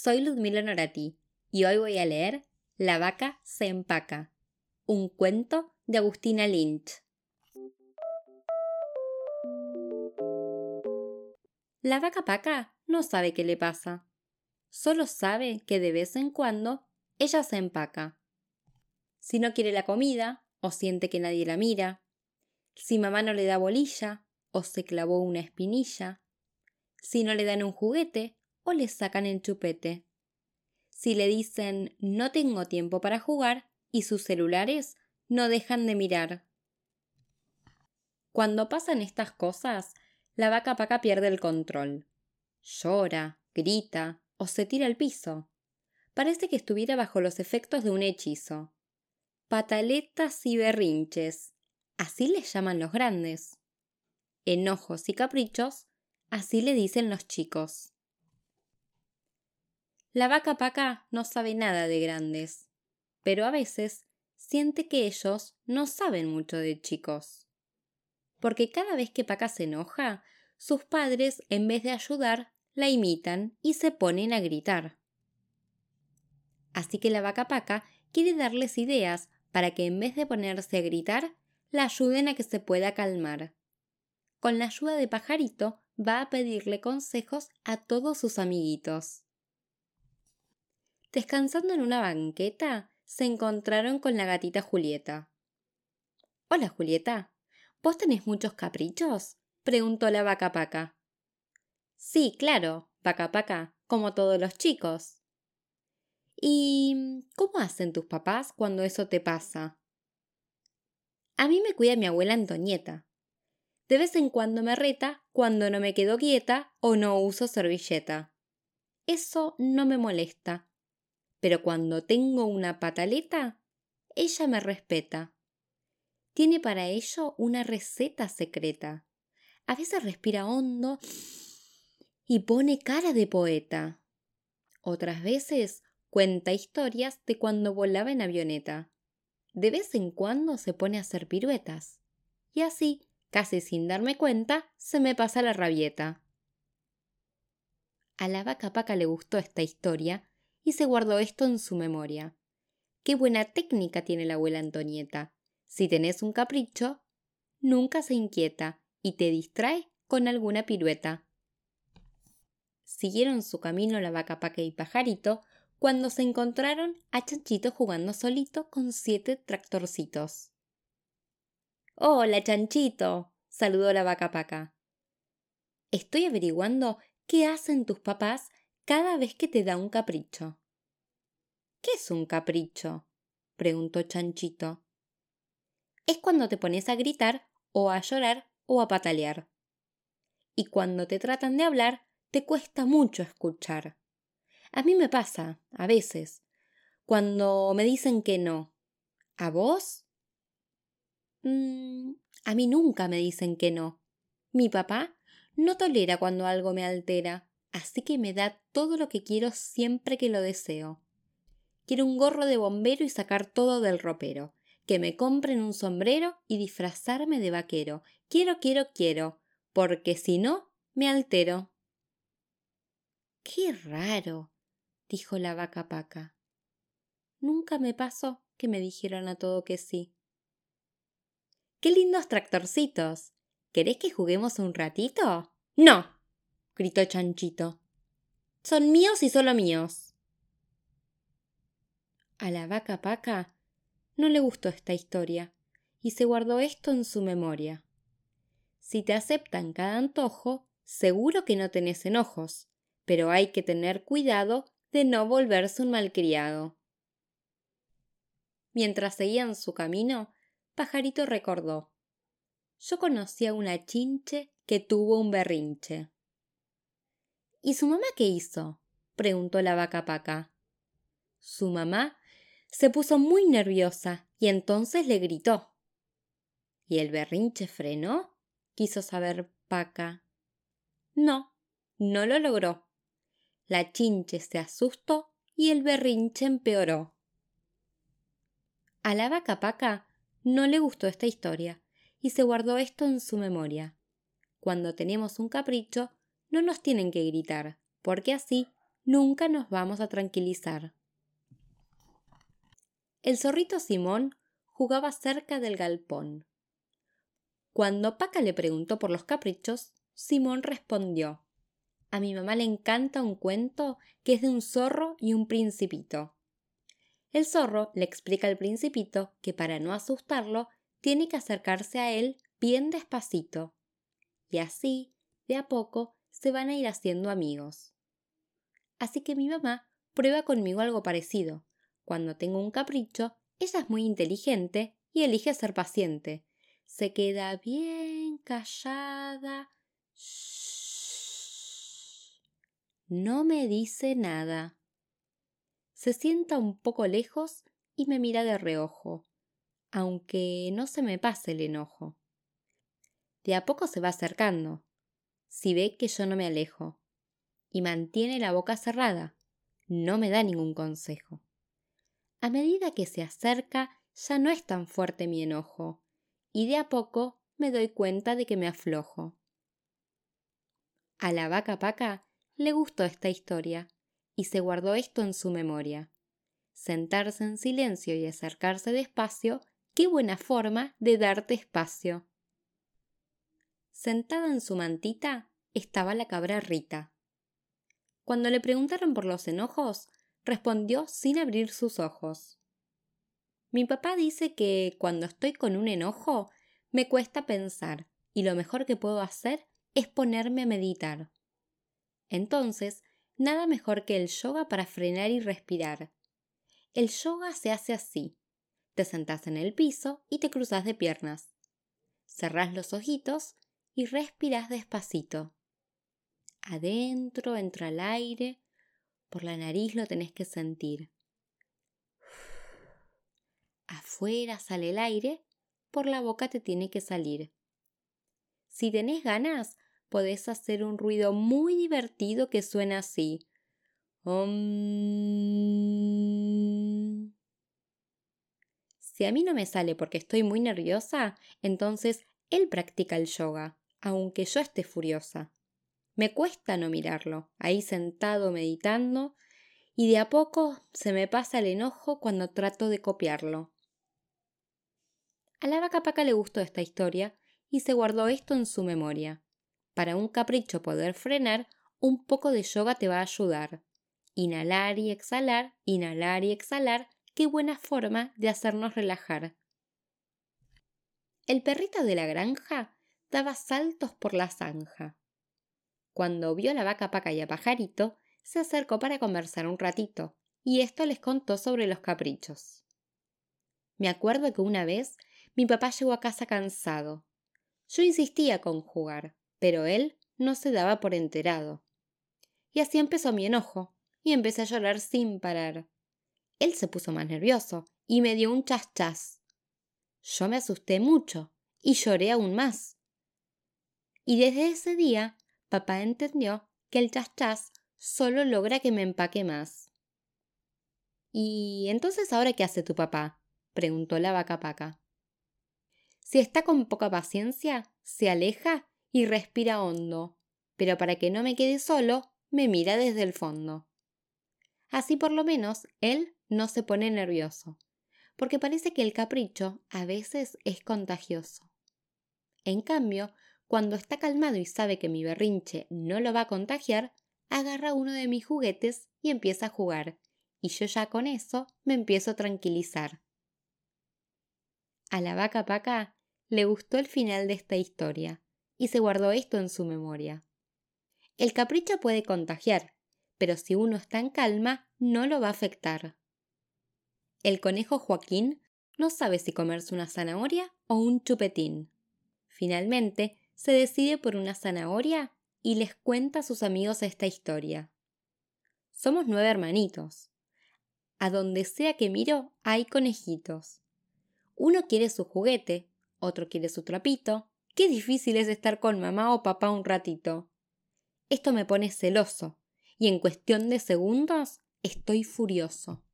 soy Ludmila Norati y hoy voy a leer La vaca se empaca, un cuento de Agustina Lynch. La vaca paca no sabe qué le pasa, solo sabe que de vez en cuando ella se empaca. Si no quiere la comida o siente que nadie la mira, si mamá no le da bolilla o se clavó una espinilla, si no le dan un juguete o le sacan el chupete. Si le dicen no tengo tiempo para jugar y sus celulares no dejan de mirar. Cuando pasan estas cosas, la vaca paca pierde el control. Llora, grita o se tira al piso. Parece que estuviera bajo los efectos de un hechizo. Pataletas y berrinches, así les llaman los grandes. Enojos y caprichos, así le dicen los chicos. La vaca paca no sabe nada de grandes, pero a veces siente que ellos no saben mucho de chicos. Porque cada vez que Paca se enoja, sus padres, en vez de ayudar, la imitan y se ponen a gritar. Así que la vaca Paca quiere darles ideas para que en vez de ponerse a gritar, la ayuden a que se pueda calmar. Con la ayuda de Pajarito va a pedirle consejos a todos sus amiguitos. Descansando en una banqueta, se encontraron con la gatita Julieta. Hola, Julieta. ¿Vos tenés muchos caprichos? preguntó la vaca paca. Sí, claro, vaca paca, como todos los chicos. ¿Y cómo hacen tus papás cuando eso te pasa? A mí me cuida mi abuela Antonieta. De vez en cuando me reta cuando no me quedo quieta o no uso servilleta. Eso no me molesta, pero cuando tengo una pataleta, ella me respeta. Tiene para ello una receta secreta. A veces respira hondo y pone cara de poeta. Otras veces cuenta historias de cuando volaba en avioneta. De vez en cuando se pone a hacer piruetas. Y así, casi sin darme cuenta, se me pasa la rabieta. A la vaca paca le gustó esta historia y se guardó esto en su memoria. Qué buena técnica tiene la abuela Antonieta. Si tenés un capricho, nunca se inquieta y te distrae con alguna pirueta. Siguieron su camino la vaca paca y pajarito cuando se encontraron a Chanchito jugando solito con siete tractorcitos. Hola, Chanchito, saludó la vaca paca. Estoy averiguando qué hacen tus papás cada vez que te da un capricho. ¿Qué es un capricho? preguntó Chanchito. Es cuando te pones a gritar o a llorar o a patalear. Y cuando te tratan de hablar, te cuesta mucho escuchar. A mí me pasa, a veces, cuando me dicen que no. ¿A vos? Mm, a mí nunca me dicen que no. Mi papá no tolera cuando algo me altera así que me da todo lo que quiero siempre que lo deseo. Quiero un gorro de bombero y sacar todo del ropero, que me compren un sombrero y disfrazarme de vaquero. Quiero, quiero, quiero, porque si no, me altero. Qué raro, dijo la vaca paca. Nunca me pasó que me dijeran a todo que sí. ¡Qué lindos tractorcitos! ¿Querés que juguemos un ratito? No, gritó Chanchito. Son míos y solo míos. A la vaca Paca no le gustó esta historia y se guardó esto en su memoria. Si te aceptan cada antojo, seguro que no tenés enojos, pero hay que tener cuidado de no volverse un malcriado. Mientras seguían su camino, Pajarito recordó. Yo conocí a una chinche que tuvo un berrinche. ¿Y su mamá qué hizo? preguntó la vaca paca. Su mamá se puso muy nerviosa y entonces le gritó. ¿Y el berrinche frenó? quiso saber Paca. No, no lo logró. La chinche se asustó y el berrinche empeoró. A la vaca Paca no le gustó esta historia y se guardó esto en su memoria. Cuando tenemos un capricho, no nos tienen que gritar, porque así nunca nos vamos a tranquilizar. El zorrito Simón jugaba cerca del galpón. Cuando Paca le preguntó por los caprichos, Simón respondió A mi mamá le encanta un cuento que es de un zorro y un principito. El zorro le explica al principito que para no asustarlo tiene que acercarse a él bien despacito. Y así, de a poco, se van a ir haciendo amigos. Así que mi mamá prueba conmigo algo parecido. Cuando tengo un capricho, ella es muy inteligente y elige ser paciente. Se queda bien callada. No me dice nada. Se sienta un poco lejos y me mira de reojo, aunque no se me pase el enojo. De a poco se va acercando, si ve que yo no me alejo, y mantiene la boca cerrada, no me da ningún consejo. A medida que se acerca, ya no es tan fuerte mi enojo, y de a poco me doy cuenta de que me aflojo. A la vaca paca le gustó esta historia, y se guardó esto en su memoria. Sentarse en silencio y acercarse despacio, qué buena forma de darte espacio. Sentada en su mantita estaba la cabra Rita. Cuando le preguntaron por los enojos, respondió sin abrir sus ojos. Mi papá dice que cuando estoy con un enojo me cuesta pensar y lo mejor que puedo hacer es ponerme a meditar. Entonces, nada mejor que el yoga para frenar y respirar. El yoga se hace así. Te sentás en el piso y te cruzas de piernas. Cerrás los ojitos y respirás despacito. Adentro entra el aire, por la nariz lo tenés que sentir. Afuera sale el aire, por la boca te tiene que salir. Si tenés ganas, podés hacer un ruido muy divertido que suena así. Si a mí no me sale porque estoy muy nerviosa, entonces él practica el yoga, aunque yo esté furiosa. Me cuesta no mirarlo, ahí sentado meditando, y de a poco se me pasa el enojo cuando trato de copiarlo. A la vaca paca le gustó esta historia y se guardó esto en su memoria. Para un capricho poder frenar, un poco de yoga te va a ayudar. Inhalar y exhalar, inhalar y exhalar, qué buena forma de hacernos relajar. El perrito de la granja daba saltos por la zanja. Cuando vio a la vaca paca y a pajarito, se acercó para conversar un ratito, y esto les contó sobre los caprichos. Me acuerdo que una vez mi papá llegó a casa cansado. Yo insistía con jugar, pero él no se daba por enterado. Y así empezó mi enojo, y empecé a llorar sin parar. Él se puso más nervioso y me dio un chas chas. Yo me asusté mucho y lloré aún más. Y desde ese día papá entendió que el chas chas solo logra que me empaque más. ¿Y entonces ahora qué hace tu papá? preguntó la vaca paca. Si está con poca paciencia, se aleja y respira hondo, pero para que no me quede solo, me mira desde el fondo. Así por lo menos él no se pone nervioso, porque parece que el capricho a veces es contagioso. En cambio, cuando está calmado y sabe que mi berrinche no lo va a contagiar, agarra uno de mis juguetes y empieza a jugar, y yo ya con eso me empiezo a tranquilizar. A la vaca paca le gustó el final de esta historia, y se guardó esto en su memoria. El capricho puede contagiar, pero si uno está en calma, no lo va a afectar. El conejo Joaquín no sabe si comerse una zanahoria o un chupetín. Finalmente, se decide por una zanahoria y les cuenta a sus amigos esta historia. Somos nueve hermanitos. A donde sea que miro hay conejitos. Uno quiere su juguete, otro quiere su trapito. Qué difícil es estar con mamá o papá un ratito. Esto me pone celoso, y en cuestión de segundos estoy furioso.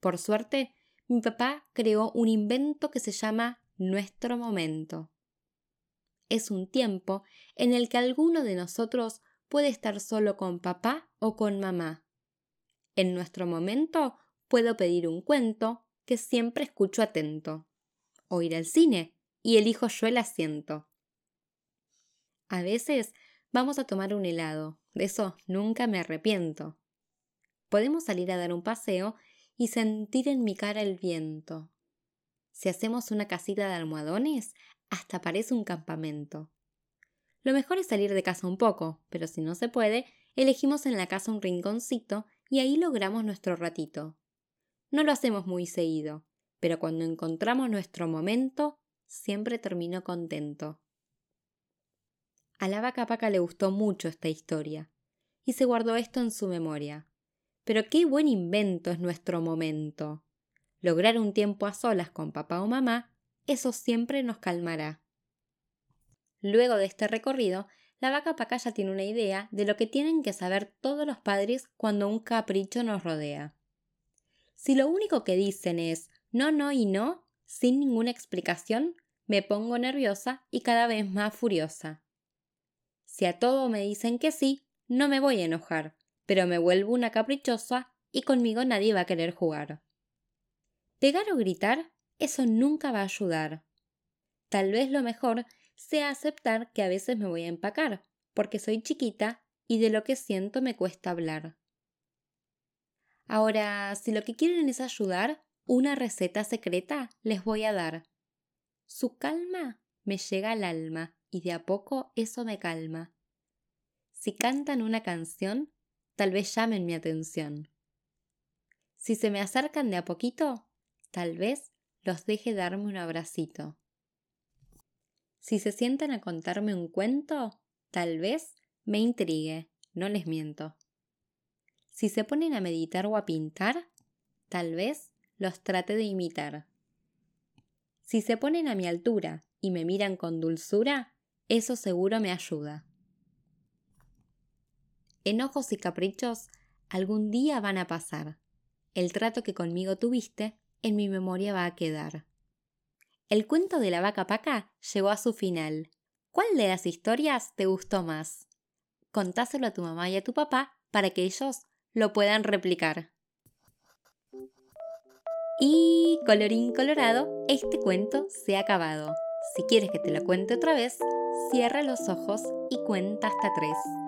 Por suerte, mi papá creó un invento que se llama Nuestro Momento es un tiempo en el que alguno de nosotros puede estar solo con papá o con mamá. En nuestro momento puedo pedir un cuento que siempre escucho atento, o ir al cine y elijo yo el asiento. A veces vamos a tomar un helado, de eso nunca me arrepiento. Podemos salir a dar un paseo y sentir en mi cara el viento. Si hacemos una casita de almohadones, hasta parece un campamento. Lo mejor es salir de casa un poco, pero si no se puede, elegimos en la casa un rinconcito y ahí logramos nuestro ratito. No lo hacemos muy seguido, pero cuando encontramos nuestro momento, siempre termino contento. A la vaca paca le gustó mucho esta historia, y se guardó esto en su memoria. Pero qué buen invento es nuestro momento. Lograr un tiempo a solas con papá o mamá, eso siempre nos calmará. Luego de este recorrido, la vaca pacaya tiene una idea de lo que tienen que saber todos los padres cuando un capricho nos rodea. Si lo único que dicen es no, no y no, sin ninguna explicación, me pongo nerviosa y cada vez más furiosa. Si a todo me dicen que sí, no me voy a enojar, pero me vuelvo una caprichosa y conmigo nadie va a querer jugar. Pegar o gritar, eso nunca va a ayudar. Tal vez lo mejor sea aceptar que a veces me voy a empacar, porque soy chiquita y de lo que siento me cuesta hablar. Ahora, si lo que quieren es ayudar, una receta secreta les voy a dar. Su calma me llega al alma y de a poco eso me calma. Si cantan una canción, tal vez llamen mi atención. Si se me acercan de a poquito, tal vez los deje darme un abracito. Si se sientan a contarme un cuento, tal vez me intrigue, no les miento. Si se ponen a meditar o a pintar, tal vez los trate de imitar. Si se ponen a mi altura y me miran con dulzura, eso seguro me ayuda. Enojos y caprichos algún día van a pasar. El trato que conmigo tuviste en mi memoria va a quedar. El cuento de la vaca paca llegó a su final. ¿Cuál de las historias te gustó más? Contáselo a tu mamá y a tu papá para que ellos lo puedan replicar. Y colorín colorado, este cuento se ha acabado. Si quieres que te lo cuente otra vez, cierra los ojos y cuenta hasta tres.